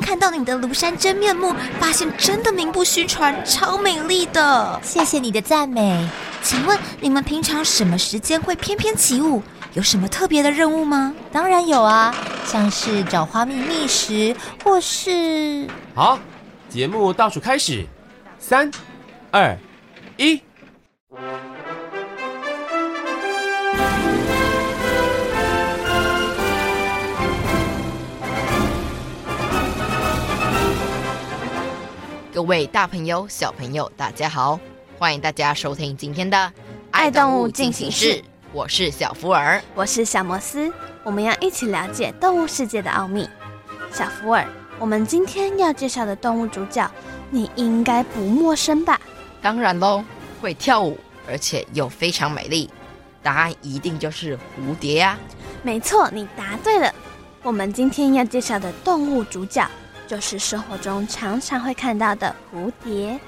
看到你的庐山真面目，发现真的名不虚传，超美丽的。谢谢你的赞美。请问你们平常什么时间会翩翩起舞？有什么特别的任务吗？当然有啊，像是找花蜜觅食，或是……好，节目倒数开始，三、二、一。各位大朋友、小朋友，大家好！欢迎大家收听今天的《爱动物进行式》，我是小福尔，我是小摩斯，我们要一起了解动物世界的奥秘。小福尔，我们今天要介绍的动物主角，你应该不陌生吧？当然喽，会跳舞，而且又非常美丽，答案一定就是蝴蝶呀！没错，你答对了。我们今天要介绍的动物主角。就是生活中常常会看到的蝴蝶。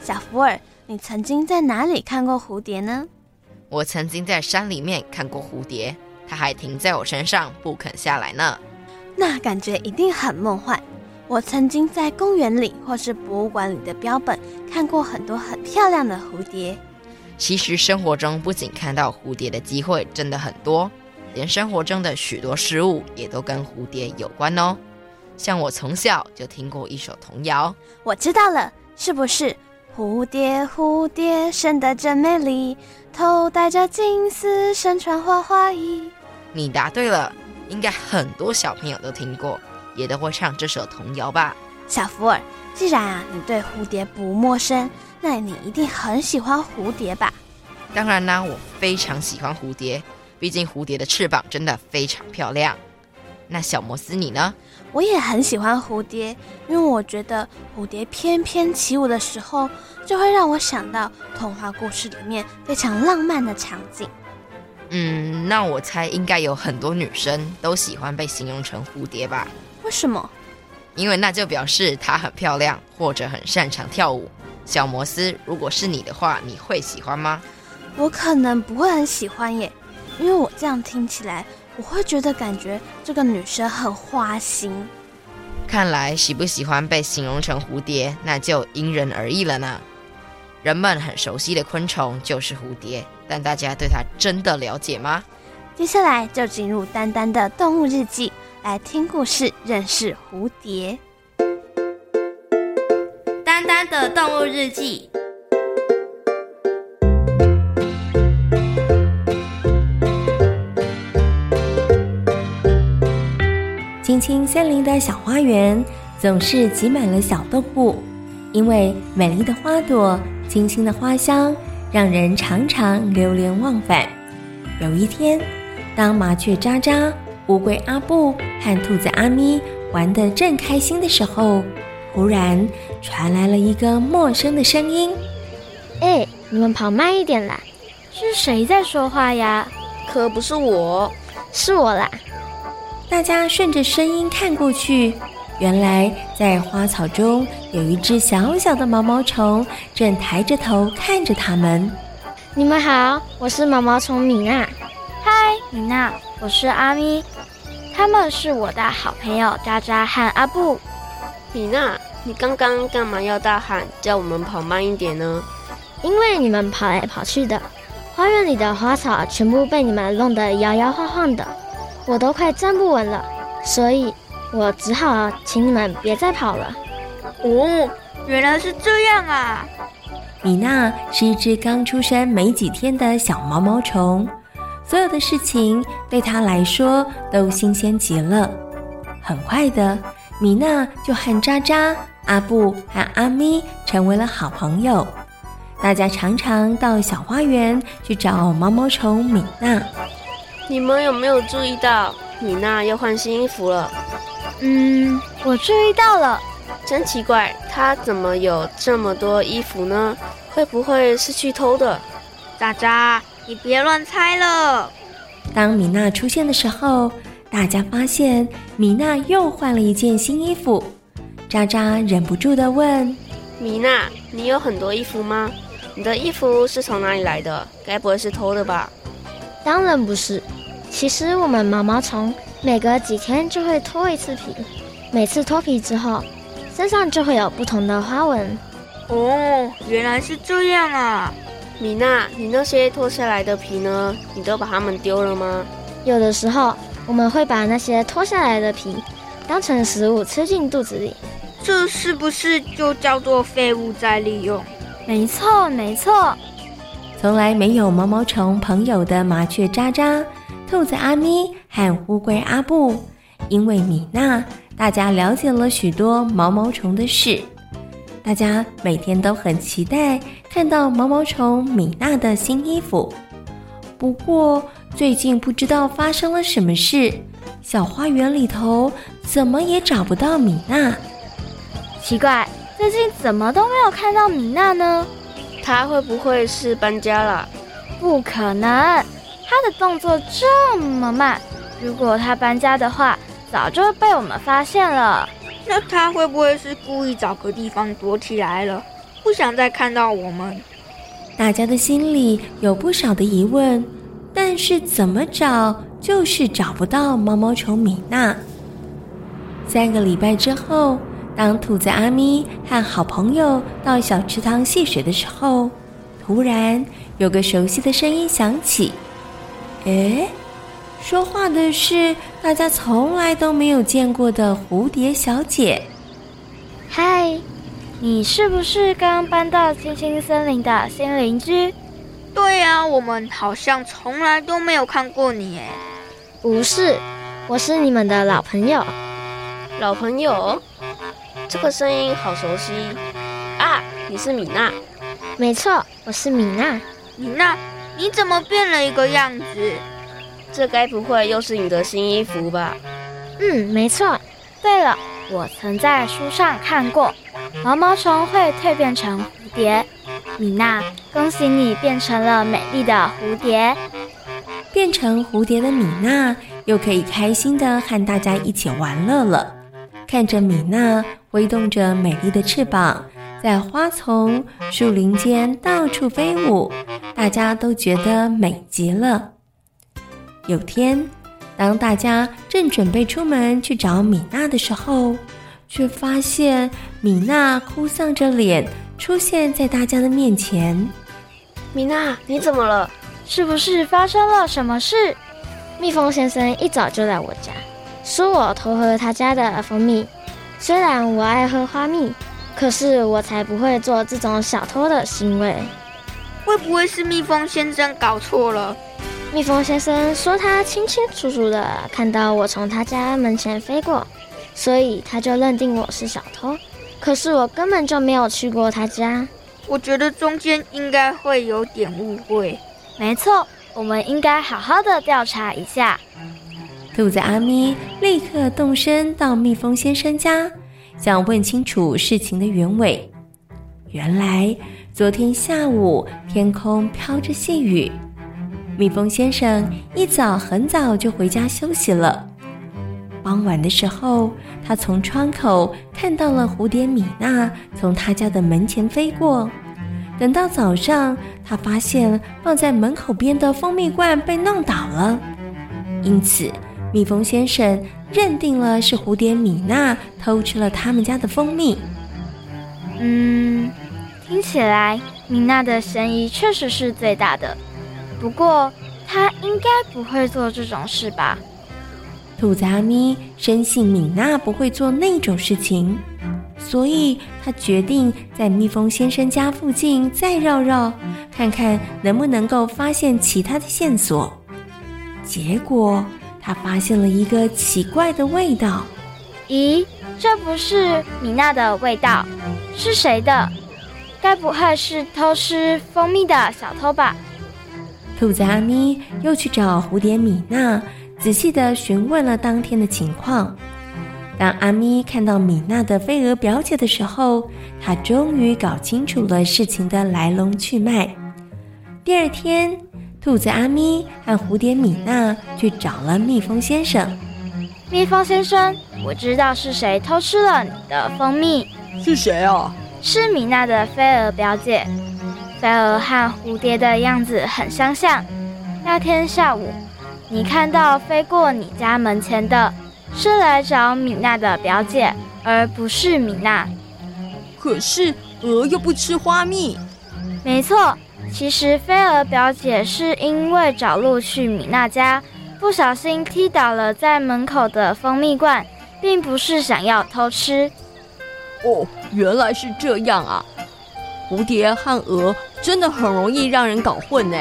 小福尔，你曾经在哪里看过蝴蝶呢？我曾经在山里面看过蝴蝶，它还停在我身上不肯下来呢。那感觉一定很梦幻。我曾经在公园里或是博物馆里的标本看过很多很漂亮的蝴蝶。其实生活中不仅看到蝴蝶的机会真的很多，连生活中的许多事物也都跟蝴蝶有关哦。像我从小就听过一首童谣，我知道了，是不是？蝴蝶蝴蝶生得真美丽，头戴着金丝，身穿花花衣。你答对了，应该很多小朋友都听过，也都会唱这首童谣吧？小福尔，既然啊你对蝴蝶不陌生，那你一定很喜欢蝴蝶吧？当然啦，我非常喜欢蝴蝶，毕竟蝴蝶的翅膀真的非常漂亮。那小摩斯你呢？我也很喜欢蝴蝶，因为我觉得蝴蝶翩翩起舞的时候，就会让我想到童话故事里面非常浪漫的场景。嗯，那我猜应该有很多女生都喜欢被形容成蝴蝶吧？为什么？因为那就表示她很漂亮，或者很擅长跳舞。小摩斯，如果是你的话，你会喜欢吗？我可能不会很喜欢耶，因为我这样听起来。我会觉得感觉这个女生很花心。看来喜不喜欢被形容成蝴蝶，那就因人而异了呢。人们很熟悉的昆虫就是蝴蝶，但大家对它真的了解吗？接下来就进入丹丹的动物日记，来听故事，认识蝴蝶。丹丹的动物日记。青青森林的小花园总是挤满了小动物，因为美丽的花朵、清新的花香，让人常常流连忘返。有一天，当麻雀喳喳、乌龟阿布和兔子阿咪玩得正开心的时候，忽然传来了一个陌生的声音：“哎，你们跑慢一点啦！是谁在说话呀？可不是我，是我啦。”大家顺着声音看过去，原来在花草中有一只小小的毛毛虫，正抬着头看着他们。你们好，我是毛毛虫米娜。嗨，米娜，我是阿咪。他们是我的好朋友渣渣和阿布。米娜，你刚刚干嘛要大喊叫我们跑慢一点呢？因为你们跑来跑去的，花园里的花草全部被你们弄得摇摇晃晃的。我都快站不稳了，所以我只好请你们别再跑了。哦，原来是这样啊！米娜是一只刚出生没几天的小毛毛虫，所有的事情对她来说都新鲜极了。很快的，米娜就和渣渣、阿布和阿咪成为了好朋友。大家常常到小花园去找毛毛虫米娜。你们有没有注意到米娜要换新衣服了？嗯，我注意到了。真奇怪，她怎么有这么多衣服呢？会不会是去偷的？渣渣，你别乱猜了。当米娜出现的时候，大家发现米娜又换了一件新衣服。渣渣忍不住地问：“米娜，你有很多衣服吗？你的衣服是从哪里来的？该不会是偷的吧？”当然不是。其实我们毛毛虫每隔几天就会脱一次皮，每次脱皮之后，身上就会有不同的花纹。哦，原来是这样啊！米娜，你那些脱下来的皮呢？你都把它们丢了吗？有的时候我们会把那些脱下来的皮当成食物吃进肚子里。这是不是就叫做废物再利用？没错，没错。从来没有毛毛虫朋友的麻雀渣渣。兔子阿咪和乌龟阿布，因为米娜，大家了解了许多毛毛虫的事。大家每天都很期待看到毛毛虫米娜的新衣服。不过最近不知道发生了什么事，小花园里头怎么也找不到米娜。奇怪，最近怎么都没有看到米娜呢？她会不会是搬家了？不可能。他的动作这么慢，如果他搬家的话，早就被我们发现了。那他会不会是故意找个地方躲起来了，不想再看到我们？大家的心里有不少的疑问，但是怎么找就是找不到毛毛虫米娜。三个礼拜之后，当兔子阿咪和好朋友到小池塘戏水的时候，突然有个熟悉的声音响起。诶，说话的是大家从来都没有见过的蝴蝶小姐。嗨，你是不是刚搬到青青森林的新邻居？对呀，我们好像从来都没有看过你诶。不是，我是你们的老朋友。老朋友？这个声音好熟悉啊！你是米娜？没错，我是米娜。米娜。你怎么变了一个样子？这该不会又是你的新衣服吧？嗯，没错。对了，我曾在书上看过，毛毛虫会蜕变成蝴蝶。米娜，恭喜你变成了美丽的蝴蝶。变成蝴蝶的米娜又可以开心地和大家一起玩乐了。看着米娜挥动着美丽的翅膀，在花丛、树林间到处飞舞。大家都觉得美极了。有天，当大家正准备出门去找米娜的时候，却发现米娜哭丧着脸出现在大家的面前。米娜，你怎么了？是不是发生了什么事？蜜蜂先生一早就来我家，说我偷喝他家的蜂蜜。虽然我爱喝花蜜，可是我才不会做这种小偷的行为。会不会是蜜蜂先生搞错了？蜜蜂先生说他清清楚楚的看到我从他家门前飞过，所以他就认定我是小偷。可是我根本就没有去过他家。我觉得中间应该会有点误会。没错，我们应该好好的调查一下。兔子阿咪立刻动身到蜜蜂先生家，想问清楚事情的原委。原来。昨天下午，天空飘着细雨。蜜蜂先生一早很早就回家休息了。傍晚的时候，他从窗口看到了蝴蝶米娜从他家的门前飞过。等到早上，他发现放在门口边的蜂蜜罐被弄倒了，因此蜜蜂先生认定了是蝴蝶米娜偷吃了他们家的蜂蜜。嗯。听起来，米娜的嫌疑确实是最大的。不过，她应该不会做这种事吧？兔子阿咪深信米娜不会做那种事情，所以他决定在蜜蜂先生家附近再绕绕，看看能不能够发现其他的线索。结果，他发现了一个奇怪的味道。咦，这不是米娜的味道，是谁的？该不会是偷吃蜂蜜的小偷吧？兔子阿咪又去找蝴蝶米娜，仔细的询问了当天的情况。当阿咪看到米娜的飞蛾表姐的时候，她终于搞清楚了事情的来龙去脉。第二天，兔子阿咪和蝴蝶米娜去找了蜜蜂先生。蜜蜂先生，我知道是谁偷吃了你的蜂蜜。是谁啊？是米娜的飞蛾表姐。飞蛾和蝴蝶的样子很相像。那天下午，你看到飞过你家门前的，是来找米娜的表姐，而不是米娜。可是鹅又不吃花蜜。没错，其实飞蛾表姐是因为找路去米娜家，不小心踢倒了在门口的蜂蜜罐，并不是想要偷吃。哦，原来是这样啊！蝴蝶和蛾真的很容易让人搞混呢。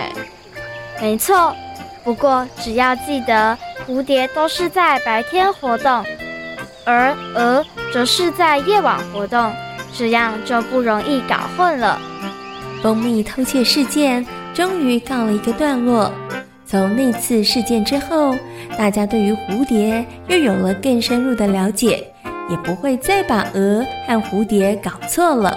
没错，不过只要记得，蝴蝶都是在白天活动，而蛾则是在夜晚活动，这样就不容易搞混了。蜂蜜偷窃事件终于告了一个段落。从那次事件之后，大家对于蝴蝶又有了更深入的了解。也不会再把鹅和蝴蝶搞错了。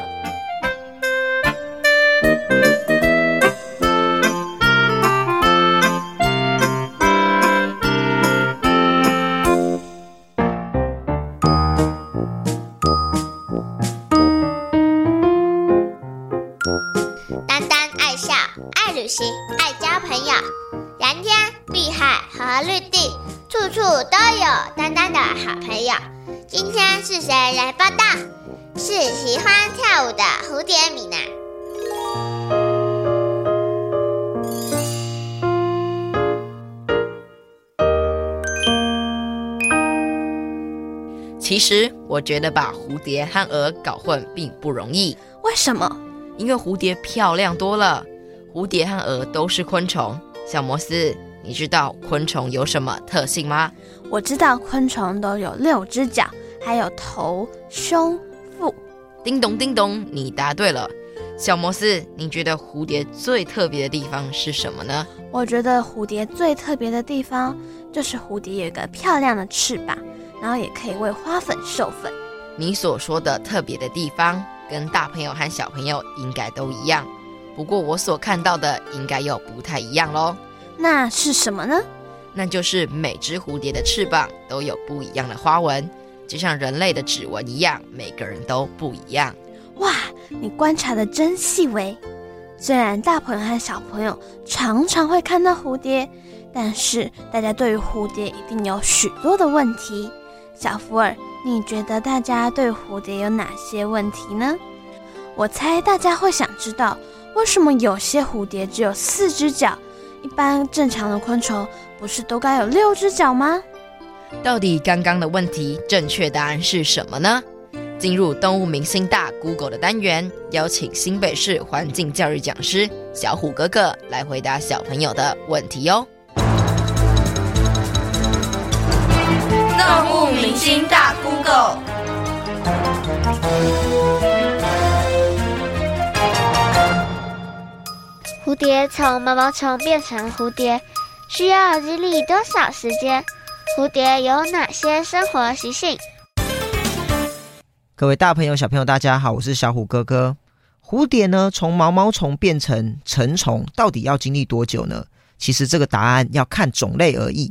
天是谁来报道？是喜欢跳舞的蝴蝶米娜。其实我觉得把蝴蝶和鹅搞混并不容易。为什么？因为蝴蝶漂亮多了。蝴蝶和蛾都是昆虫。小摩斯，你知道昆虫有什么特性吗？我知道昆虫都有六只脚。还有头、胸、腹。叮咚叮咚，你答对了。小摩斯，你觉得蝴蝶最特别的地方是什么呢？我觉得蝴蝶最特别的地方就是蝴蝶有一个漂亮的翅膀，然后也可以为花粉授粉。你所说的特别的地方，跟大朋友和小朋友应该都一样。不过我所看到的应该又不太一样喽。那是什么呢？那就是每只蝴蝶的翅膀都有不一样的花纹。就像人类的指纹一样，每个人都不一样。哇，你观察的真细微。虽然大朋友和小朋友常常会看到蝴蝶，但是大家对于蝴蝶一定有许多的问题。小福尔，你觉得大家对蝴蝶有哪些问题呢？我猜大家会想知道，为什么有些蝴蝶只有四只脚？一般正常的昆虫不是都该有六只脚吗？到底刚刚的问题正确答案是什么呢？进入动物明星大 Google 的单元，邀请新北市环境教育讲师小虎哥哥来回答小朋友的问题哟。动物明星大 Google，蝴蝶从毛毛虫变成蝴蝶，需要经历多少时间？蝴蝶有哪些生活习性？各位大朋友、小朋友，大家好，我是小虎哥哥。蝴蝶呢，从毛毛虫变成成虫，到底要经历多久呢？其实这个答案要看种类而异。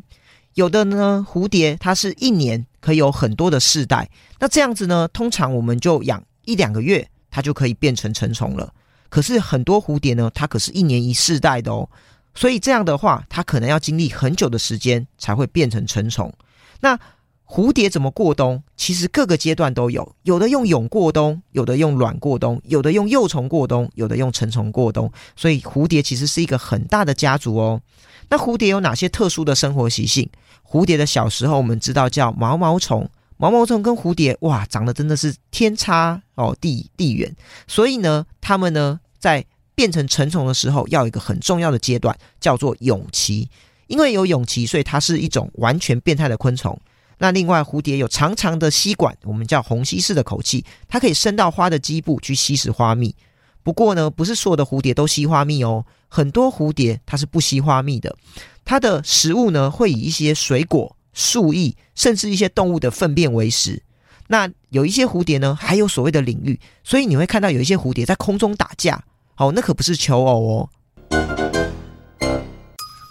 有的呢，蝴蝶它是一年可以有很多的世代，那这样子呢，通常我们就养一两个月，它就可以变成成虫了。可是很多蝴蝶呢，它可是一年一世代的哦。所以这样的话，它可能要经历很久的时间才会变成成虫。那蝴蝶怎么过冬？其实各个阶段都有，有的用蛹过冬，有的用卵过冬，有的用幼虫过冬，有的用成虫过冬。所以蝴蝶其实是一个很大的家族哦。那蝴蝶有哪些特殊的生活习性？蝴蝶的小时候我们知道叫毛毛虫，毛毛虫跟蝴蝶哇长得真的是天差哦地地远。所以呢，它们呢在变成成虫的时候，要有一个很重要的阶段，叫做蛹期。因为有蛹期，所以它是一种完全变态的昆虫。那另外，蝴蝶有长长的吸管，我们叫虹吸式的口器，它可以伸到花的基部去吸食花蜜。不过呢，不是所有的蝴蝶都吸花蜜哦，很多蝴蝶它是不吸花蜜的。它的食物呢，会以一些水果、树液，甚至一些动物的粪便为食。那有一些蝴蝶呢，还有所谓的领域，所以你会看到有一些蝴蝶在空中打架。哦，那可不是求偶哦。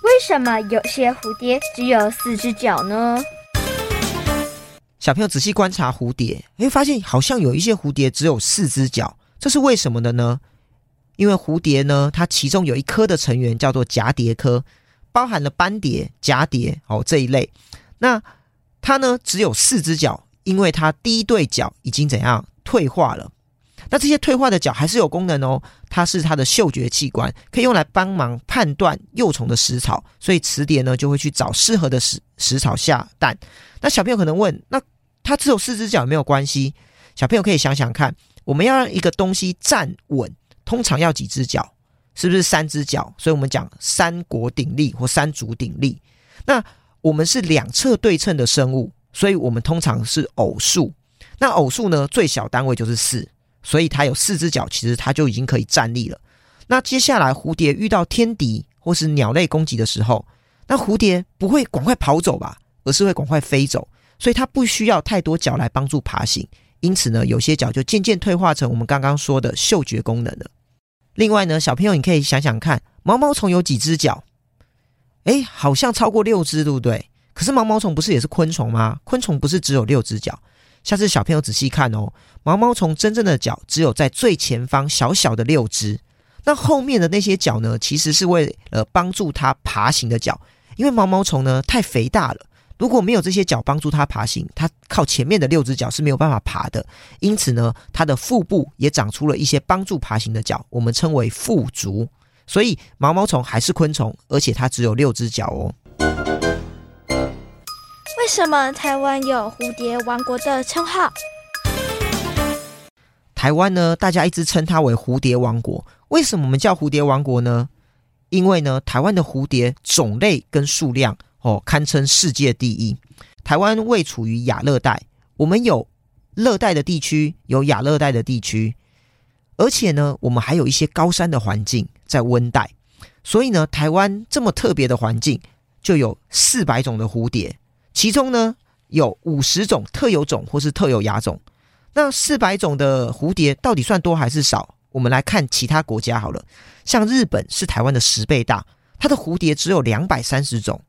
为什么有些蝴蝶只有四只脚呢？小朋友仔细观察蝴蝶，会发现好像有一些蝴蝶只有四只脚，这是为什么的呢？因为蝴蝶呢，它其中有一科的成员叫做蛱蝶科，包含了斑蝶、蛱蝶哦这一类。那它呢只有四只脚，因为它第一对脚已经怎样退化了。那这些退化的脚还是有功能哦，它是它的嗅觉器官，可以用来帮忙判断幼虫的食草，所以雌蝶呢就会去找适合的食食草下蛋。那小朋友可能问，那它只有四只脚有没有关系？小朋友可以想想看，我们要让一个东西站稳，通常要几只脚？是不是三只脚？所以我们讲三国鼎立或三足鼎立。那我们是两侧对称的生物，所以我们通常是偶数。那偶数呢，最小单位就是四，所以它有四只脚，其实它就已经可以站立了。那接下来蝴蝶遇到天敌或是鸟类攻击的时候，那蝴蝶不会赶快跑走吧，而是会赶快飞走。所以它不需要太多脚来帮助爬行，因此呢，有些脚就渐渐退化成我们刚刚说的嗅觉功能了。另外呢，小朋友你可以想想看，毛毛虫有几只脚？诶，好像超过六只，对不对？可是毛毛虫不是也是昆虫吗？昆虫不是只有六只脚？下次小朋友仔细看哦，毛毛虫真正的脚只有在最前方小小的六只，那后面的那些脚呢，其实是为了帮助它爬行的脚，因为毛毛虫呢太肥大了。如果没有这些脚帮助它爬行，它靠前面的六只脚是没有办法爬的。因此呢，它的腹部也长出了一些帮助爬行的脚，我们称为腹足。所以毛毛虫还是昆虫，而且它只有六只脚哦。为什么台湾有蝴蝶王国的称号？台湾呢，大家一直称它为蝴蝶王国。为什么我们叫蝴蝶王国呢？因为呢，台湾的蝴蝶种类跟数量。哦，堪称世界第一。台湾位处于亚热带，我们有热带的地区，有亚热带的地区，而且呢，我们还有一些高山的环境在温带。所以呢，台湾这么特别的环境，就有四百种的蝴蝶，其中呢，有五十种特有种或是特有亚种。那四百种的蝴蝶到底算多还是少？我们来看其他国家好了，像日本是台湾的十倍大，它的蝴蝶只有两百三十种。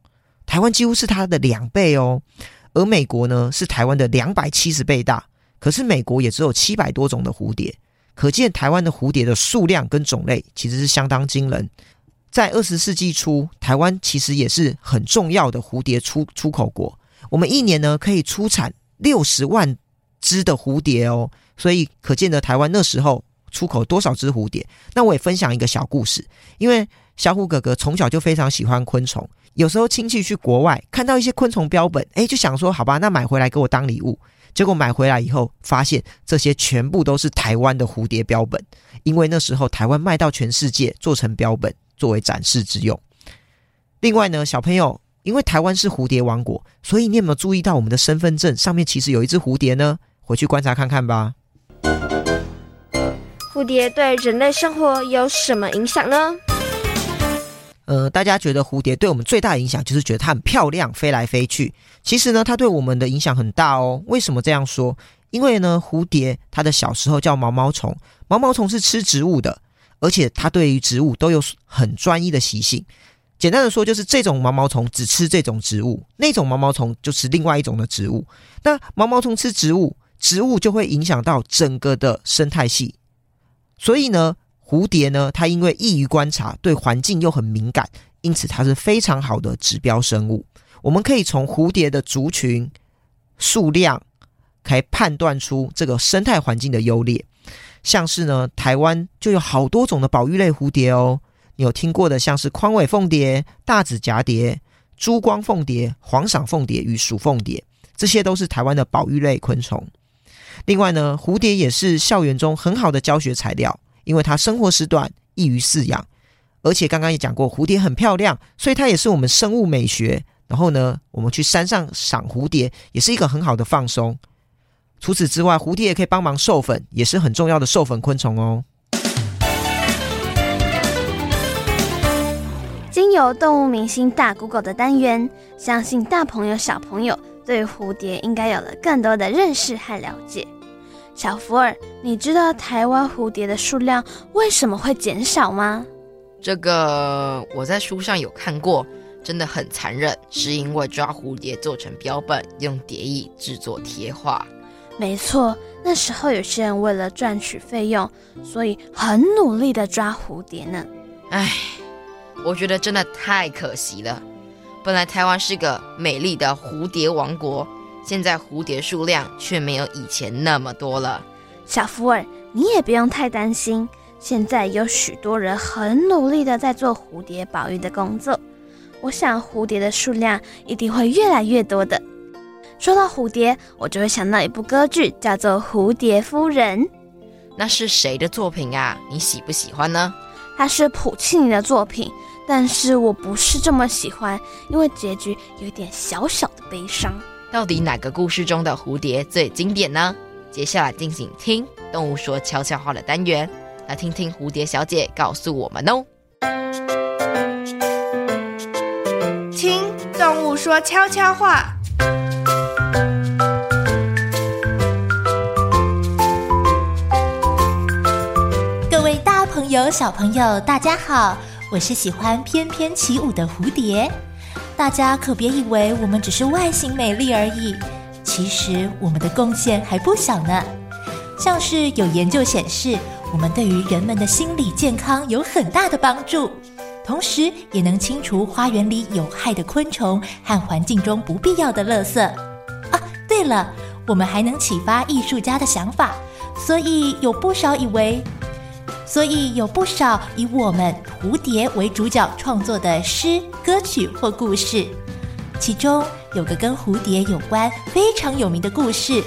台湾几乎是它的两倍哦，而美国呢是台湾的两百七十倍大，可是美国也只有七百多种的蝴蝶，可见台湾的蝴蝶的数量跟种类其实是相当惊人。在二十世纪初，台湾其实也是很重要的蝴蝶出出口国，我们一年呢可以出产六十万只的蝴蝶哦，所以可见的台湾那时候出口多少只蝴蝶。那我也分享一个小故事，因为小虎哥哥从小就非常喜欢昆虫。有时候亲戚去国外看到一些昆虫标本，诶，就想说好吧，那买回来给我当礼物。结果买回来以后，发现这些全部都是台湾的蝴蝶标本，因为那时候台湾卖到全世界，做成标本作为展示之用。另外呢，小朋友，因为台湾是蝴蝶王国，所以你有没有注意到我们的身份证上面其实有一只蝴蝶呢？回去观察看看吧。蝴蝶对人类生活有什么影响呢？呃，大家觉得蝴蝶对我们最大的影响就是觉得它很漂亮，飞来飞去。其实呢，它对我们的影响很大哦。为什么这样说？因为呢，蝴蝶它的小时候叫毛毛虫，毛毛虫是吃植物的，而且它对于植物都有很专一的习性。简单的说，就是这种毛毛虫只吃这种植物，那种毛毛虫就吃另外一种的植物。那毛毛虫吃植物，植物就会影响到整个的生态系。所以呢，蝴蝶呢，它因为易于观察，对环境又很敏感，因此它是非常好的指标生物。我们可以从蝴蝶的族群数量，可以判断出这个生态环境的优劣。像是呢，台湾就有好多种的保育类蝴蝶哦。你有听过的，像是宽尾凤蝶、大紫蛱蝶、珠光凤蝶、黄赏凤蝶与蜀凤蝶，这些都是台湾的保育类昆虫。另外呢，蝴蝶也是校园中很好的教学材料。因为它生活时短，易于饲养，而且刚刚也讲过，蝴蝶很漂亮，所以它也是我们生物美学然后呢，我们去山上赏蝴蝶，也是一个很好的放松。除此之外，蝴蝶也可以帮忙授粉，也是很重要的授粉昆虫哦。经由动物明星大 Google 的单元，相信大朋友小朋友对蝴蝶应该有了更多的认识和了解。小福尔，你知道台湾蝴蝶的数量为什么会减少吗？这个我在书上有看过，真的很残忍，是因为抓蝴蝶做成标本，用蝶翼制作贴画。没错，那时候有些人为了赚取费用，所以很努力的抓蝴蝶呢。唉，我觉得真的太可惜了。本来台湾是个美丽的蝴蝶王国。现在蝴蝶数量却没有以前那么多了。小福尔，你也不用太担心。现在有许多人很努力的在做蝴蝶保育的工作，我想蝴蝶的数量一定会越来越多的。说到蝴蝶，我就会想到一部歌剧，叫做《蝴蝶夫人》。那是谁的作品啊？你喜不喜欢呢？它是普契尼的作品，但是我不是这么喜欢，因为结局有点小小的悲伤。到底哪个故事中的蝴蝶最经典呢？接下来进行听动物说悄悄话的单元，来听听蝴蝶小姐告诉我们哦。听动物说悄悄话。友、小朋友，大家好，我是喜欢翩翩起舞的蝴蝶。大家可别以为我们只是外形美丽而已，其实我们的贡献还不小呢。像是有研究显示，我们对于人们的心理健康有很大的帮助，同时也能清除花园里有害的昆虫和环境中不必要的垃圾。啊，对了，我们还能启发艺术家的想法，所以有不少以为。所以有不少以我们蝴蝶为主角创作的诗、歌曲或故事，其中有个跟蝴蝶有关非常有名的故事。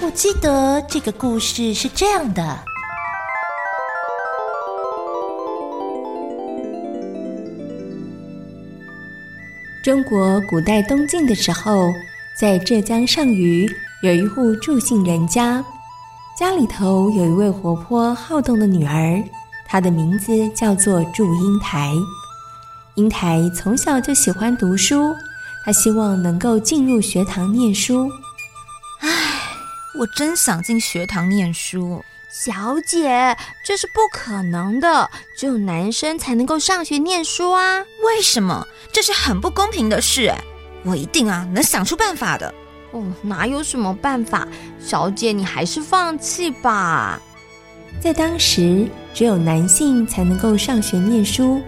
我记得这个故事是这样的：中国古代东晋的时候，在浙江上虞有一户祝姓人家。家里头有一位活泼好动的女儿，她的名字叫做祝英台。英台从小就喜欢读书，她希望能够进入学堂念书。唉，我真想进学堂念书。小姐，这是不可能的，只有男生才能够上学念书啊！为什么？这是很不公平的事哎！我一定啊能想出办法的。哪有什么办法？小姐，你还是放弃吧。在当时，只有男性才能够上学念书。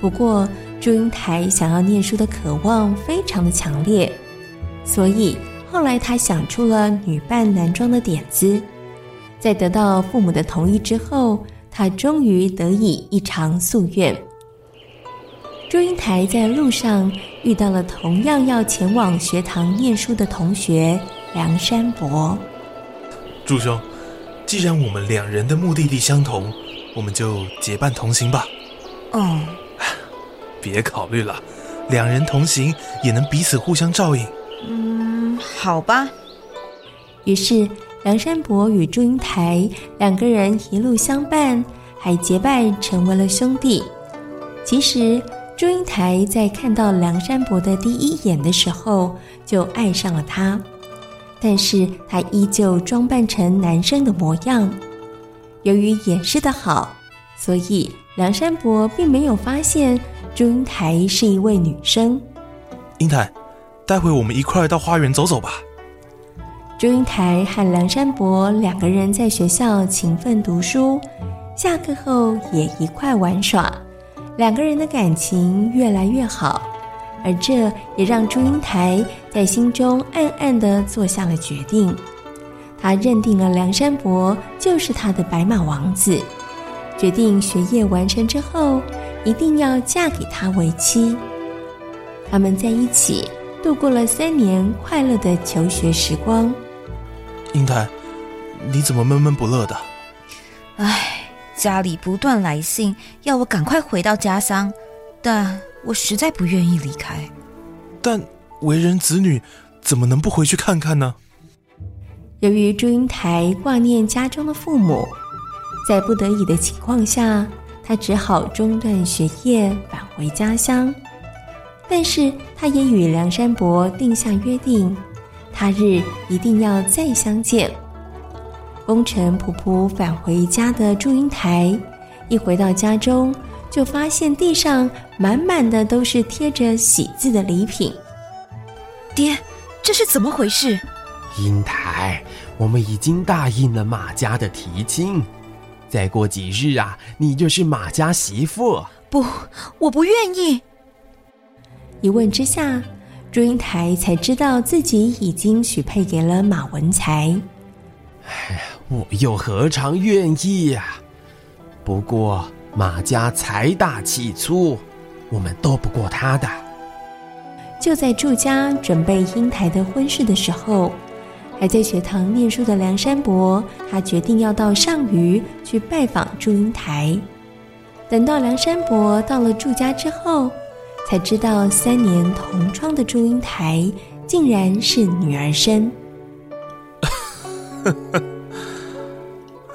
不过，祝英台想要念书的渴望非常的强烈，所以后来她想出了女扮男装的点子。在得到父母的同意之后，她终于得以一偿夙愿。祝英台在路上遇到了同样要前往学堂念书的同学梁山伯。祝兄，既然我们两人的目的地相同，我们就结伴同行吧。哦，别考虑了，两人同行也能彼此互相照应。嗯，好吧。于是梁山伯与祝英台两个人一路相伴，还结拜成为了兄弟。其实。祝英台在看到梁山伯的第一眼的时候，就爱上了他，但是他依旧装扮成男生的模样。由于掩饰的好，所以梁山伯并没有发现祝英台是一位女生。英台，待会我们一块儿到花园走走吧。祝英台和梁山伯两个人在学校勤奋读书，下课后也一块玩耍。两个人的感情越来越好，而这也让祝英台在心中暗暗地做下了决定。她认定了梁山伯就是她的白马王子，决定学业完成之后一定要嫁给他为妻。他们在一起度过了三年快乐的求学时光。英台，你怎么闷闷不乐的？唉。家里不断来信，要我赶快回到家乡，但我实在不愿意离开。但为人子女，怎么能不回去看看呢？由于祝英台挂念家中的父母，在不得已的情况下，他只好中断学业，返回家乡。但是，他也与梁山伯定下约定，他日一定要再相见。风尘仆仆返回家的祝英台，一回到家中，就发现地上满满的都是贴着喜字的礼品。爹，这是怎么回事？英台，我们已经答应了马家的提亲，再过几日啊，你就是马家媳妇。不，我不愿意。一问之下，祝英台才知道自己已经许配给了马文才。哎，我又何尝愿意呀？不过马家财大气粗，我们斗不过他的。就在祝家准备英台的婚事的时候，还在学堂念书的梁山伯，他决定要到上虞去拜访祝英台。等到梁山伯到了祝家之后，才知道三年同窗的祝英台竟然是女儿身。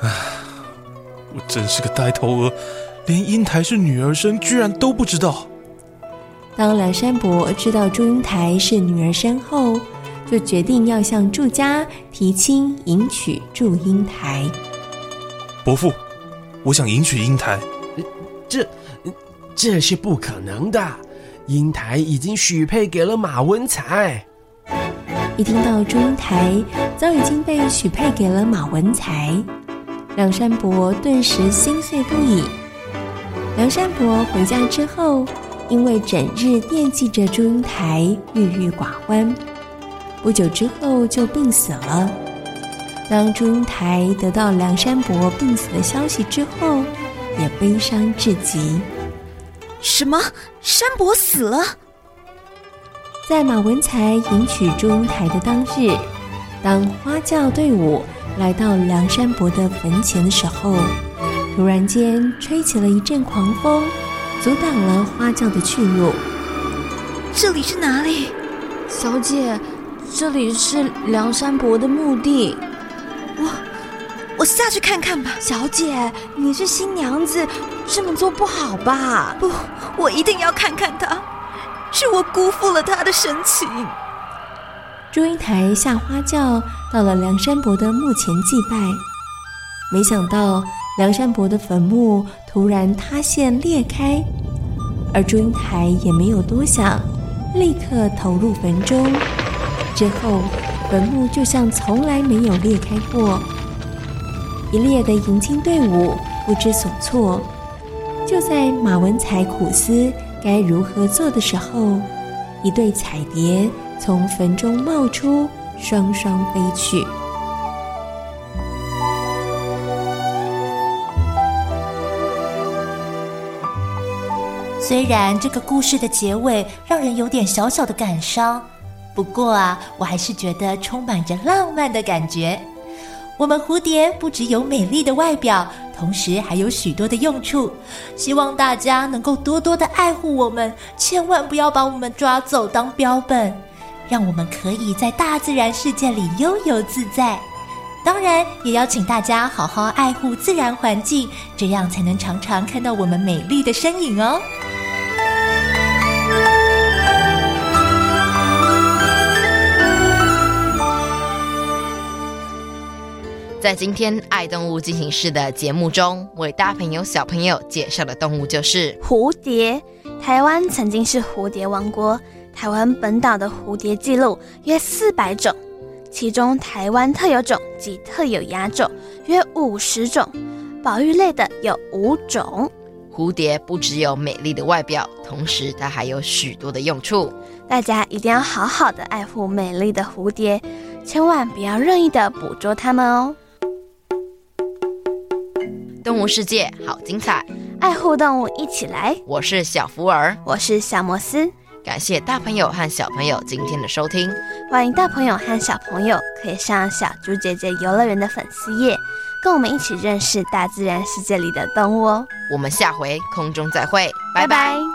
唉，我真是个呆头鹅，连英台是女儿身居然都不知道。当梁山伯知道祝英台是女儿身后，就决定要向祝家提亲迎娶祝英台。伯父，我想迎娶英台。这，这是不可能的。英台已经许配给了马文才。一听到祝英台早已经被许配给了马文才，梁山伯顿时心碎不已。梁山伯回家之后，因为整日惦记着祝英台，郁郁寡欢，不久之后就病死了。当祝英台得到梁山伯病死的消息之后，也悲伤至极。什么？山伯死了？在马文才迎娶祝英台的当日，当花轿队伍来到梁山伯的坟前的时候，突然间吹起了一阵狂风，阻挡了花轿的去路。这里是哪里？小姐，这里是梁山伯的墓地。我，我下去看看吧。小姐，你是新娘子。这么做不好吧？不，我一定要看看他，是我辜负了他的深情。祝英台下花轿到了梁山伯的墓前祭拜，没想到梁山伯的坟墓突然塌陷裂开，而祝英台也没有多想，立刻投入坟中。之后，坟墓就像从来没有裂开过，一列的迎亲队伍不知所措。就在马文才苦思该如何做的时候，一对彩蝶从坟中冒出，双双飞去。虽然这个故事的结尾让人有点小小的感伤，不过啊，我还是觉得充满着浪漫的感觉。我们蝴蝶不只有美丽的外表。同时还有许多的用处，希望大家能够多多的爱护我们，千万不要把我们抓走当标本，让我们可以在大自然世界里悠游自在。当然，也要请大家好好爱护自然环境，这样才能常常看到我们美丽的身影哦。在今天《爱动物进行式》的节目中，为大朋友小朋友介绍的动物就是蝴蝶。台湾曾经是蝴蝶王国，台湾本岛的蝴蝶记录约四百种，其中台湾特有种及特有亚种约五十种，保育类的有五种。蝴蝶不只有美丽的外表，同时它还有许多的用处。大家一定要好好的爱护美丽的蝴蝶，千万不要任意的捕捉它们哦。动物世界好精彩，爱护动物一起来。我是小福尔，我是小摩斯。感谢大朋友和小朋友今天的收听。欢迎大朋友和小朋友可以上小猪姐姐游乐园的粉丝页，跟我们一起认识大自然世界里的动物哦。我们下回空中再会，拜拜。拜拜。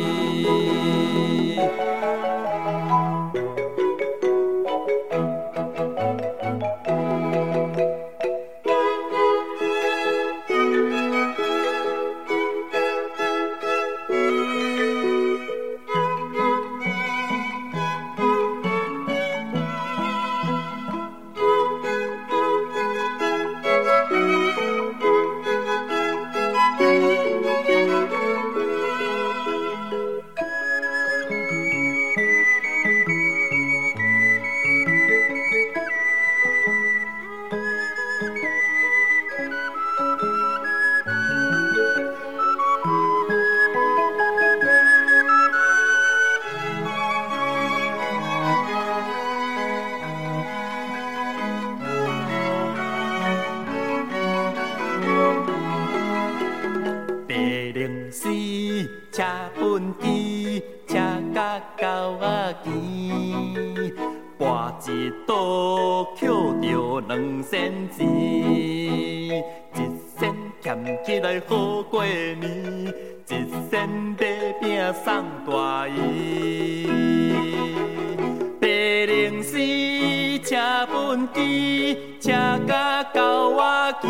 车本机，车甲狗瓦鸡，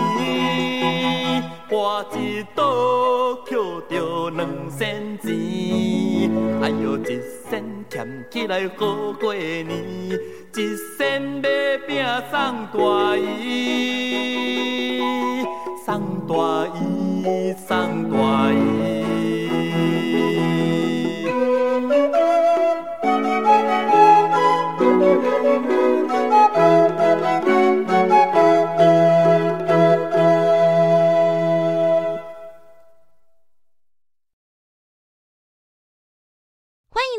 我一刀捡着两仙钱，哎呦，一仙俭起来好过年，一仙买饼送大姨，送大姨，送大姨。